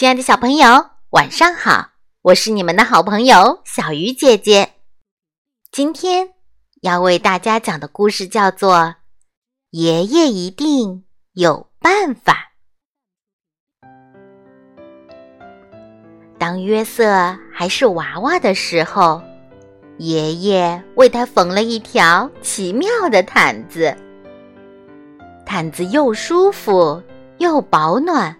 亲爱的小朋友，晚上好！我是你们的好朋友小鱼姐姐。今天要为大家讲的故事叫做《爷爷一定有办法》。当约瑟还是娃娃的时候，爷爷为他缝了一条奇妙的毯子。毯子又舒服又保暖。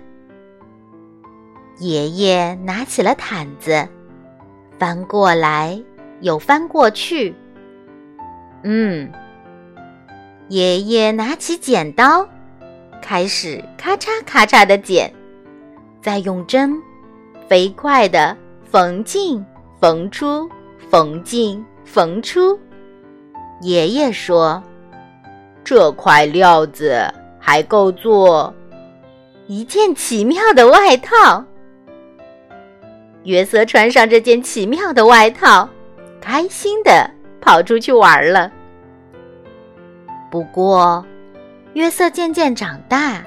爷爷拿起了毯子，翻过来又翻过去。嗯，爷爷拿起剪刀，开始咔嚓咔嚓的剪，再用针飞快的缝进缝出，缝进缝出。爷爷说：“这块料子还够做一件奇妙的外套。”约瑟穿上这件奇妙的外套，开心的跑出去玩了。不过，约瑟渐渐长大，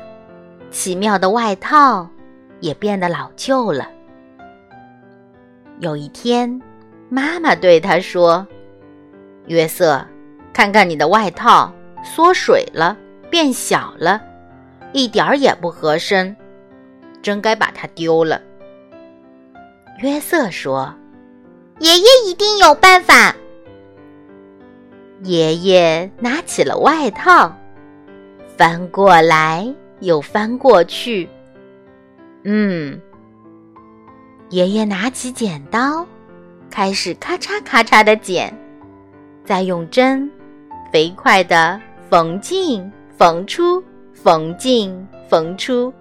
奇妙的外套也变得老旧了。有一天，妈妈对他说：“约瑟，看看你的外套，缩水了，变小了，一点儿也不合身，真该把它丢了。”约瑟说：“爷爷一定有办法。”爷爷拿起了外套，翻过来又翻过去。嗯，爷爷拿起剪刀，开始咔嚓咔嚓的剪，再用针飞快的缝进缝出，缝进缝出。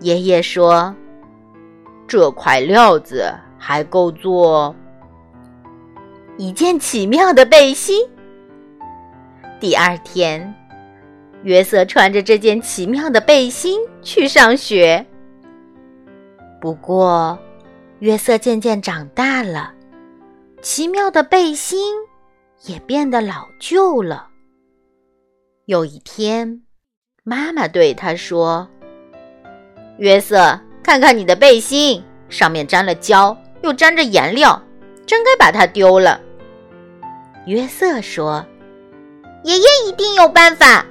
爷爷说。这块料子还够做一件奇妙的背心。第二天，约瑟穿着这件奇妙的背心去上学。不过，约瑟渐渐长大了，奇妙的背心也变得老旧了。有一天，妈妈对他说：“约瑟。”看看你的背心，上面沾了胶，又沾着颜料，真该把它丢了。约瑟说：“爷爷一定有办法。”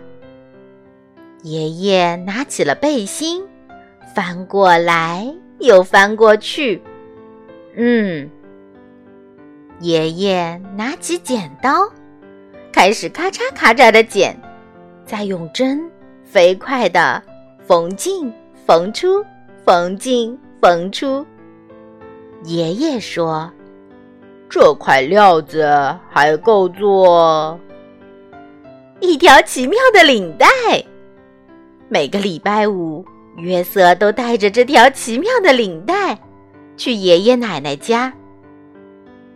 爷爷拿起了背心，翻过来又翻过去。嗯，爷爷拿起剪刀，开始咔嚓咔嚓的剪，再用针飞快的缝进缝出。缝进缝出，爷爷说：“这块料子还够做一条奇妙的领带。”每个礼拜五，约瑟都带着这条奇妙的领带去爷爷奶奶家。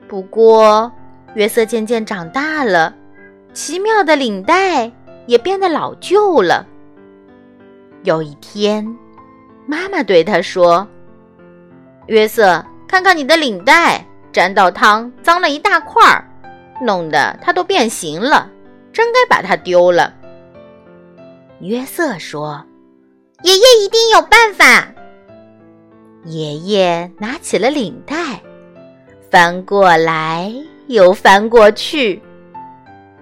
不过，约瑟渐渐长大了，奇妙的领带也变得老旧了。有一天。妈妈对他说：“约瑟，看看你的领带，沾到汤，脏了一大块儿，弄得它都变形了，真该把它丢了。”约瑟说：“爷爷一定有办法。”爷爷拿起了领带，翻过来又翻过去。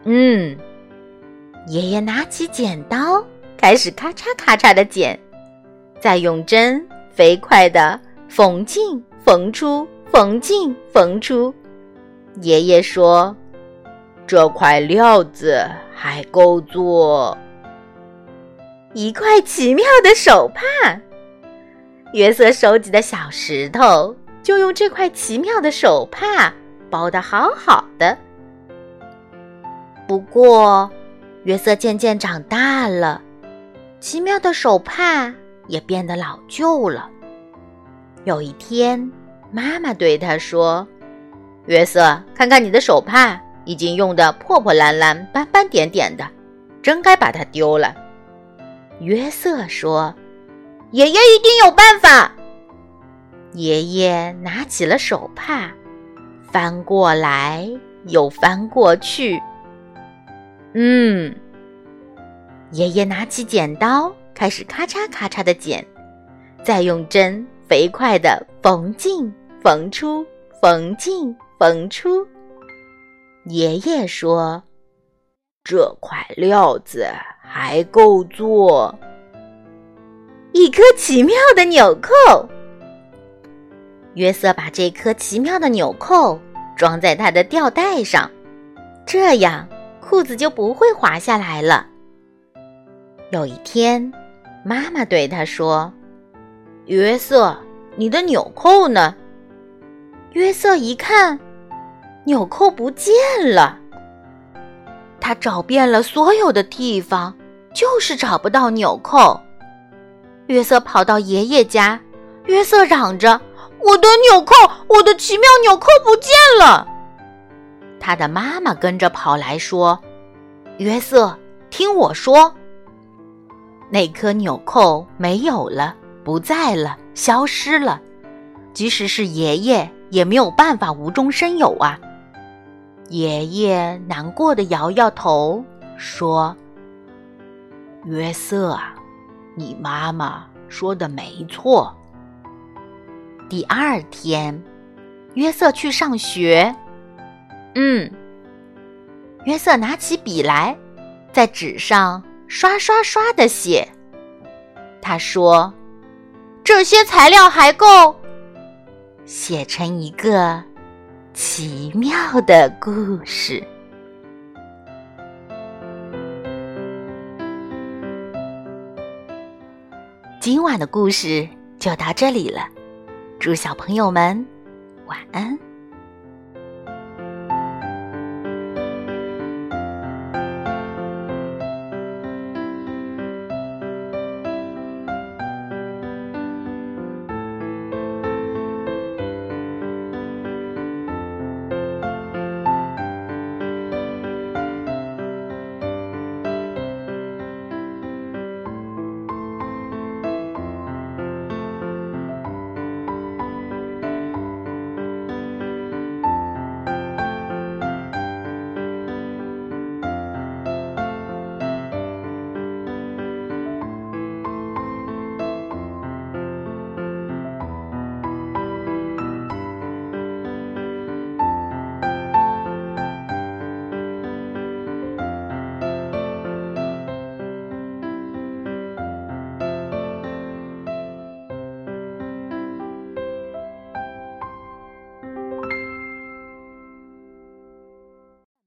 嗯，爷爷拿起剪刀，开始咔嚓咔嚓的剪。再用针飞快地缝进缝出，缝进缝出。爷爷说：“这块料子还够做一块奇妙的手帕。”约瑟收集的小石头就用这块奇妙的手帕包得好好的。不过，约瑟渐渐长大了，奇妙的手帕。也变得老旧了。有一天，妈妈对他说：“约瑟，看看你的手帕，已经用得破破烂烂、斑斑点点的，真该把它丢了。”约瑟说：“爷爷一定有办法。”爷爷拿起了手帕，翻过来又翻过去。嗯，爷爷拿起剪刀，开始咔嚓咔嚓的剪，再用针飞快的缝进缝出，缝进缝出。爷爷说：“这块料子还够做一颗奇妙的纽扣。”约瑟把这颗奇妙的纽扣装在他的吊带上，这样。裤子就不会滑下来了。有一天，妈妈对他说：“约瑟，你的纽扣呢？”约瑟一看，纽扣不见了。他找遍了所有的地方，就是找不到纽扣。约瑟跑到爷爷家，约瑟嚷着：“我的纽扣，我的奇妙纽扣不见了！”他的妈妈跟着跑来说：“约瑟，听我说，那颗纽扣没有了，不在了，消失了。即使是爷爷，也没有办法无中生有啊。”爷爷难过的摇摇头，说：“约瑟啊，你妈妈说的没错。”第二天，约瑟去上学。嗯，约瑟拿起笔来，在纸上刷刷刷的写。他说：“这些材料还够写成一个奇妙的故事。”今晚的故事就到这里了，祝小朋友们晚安。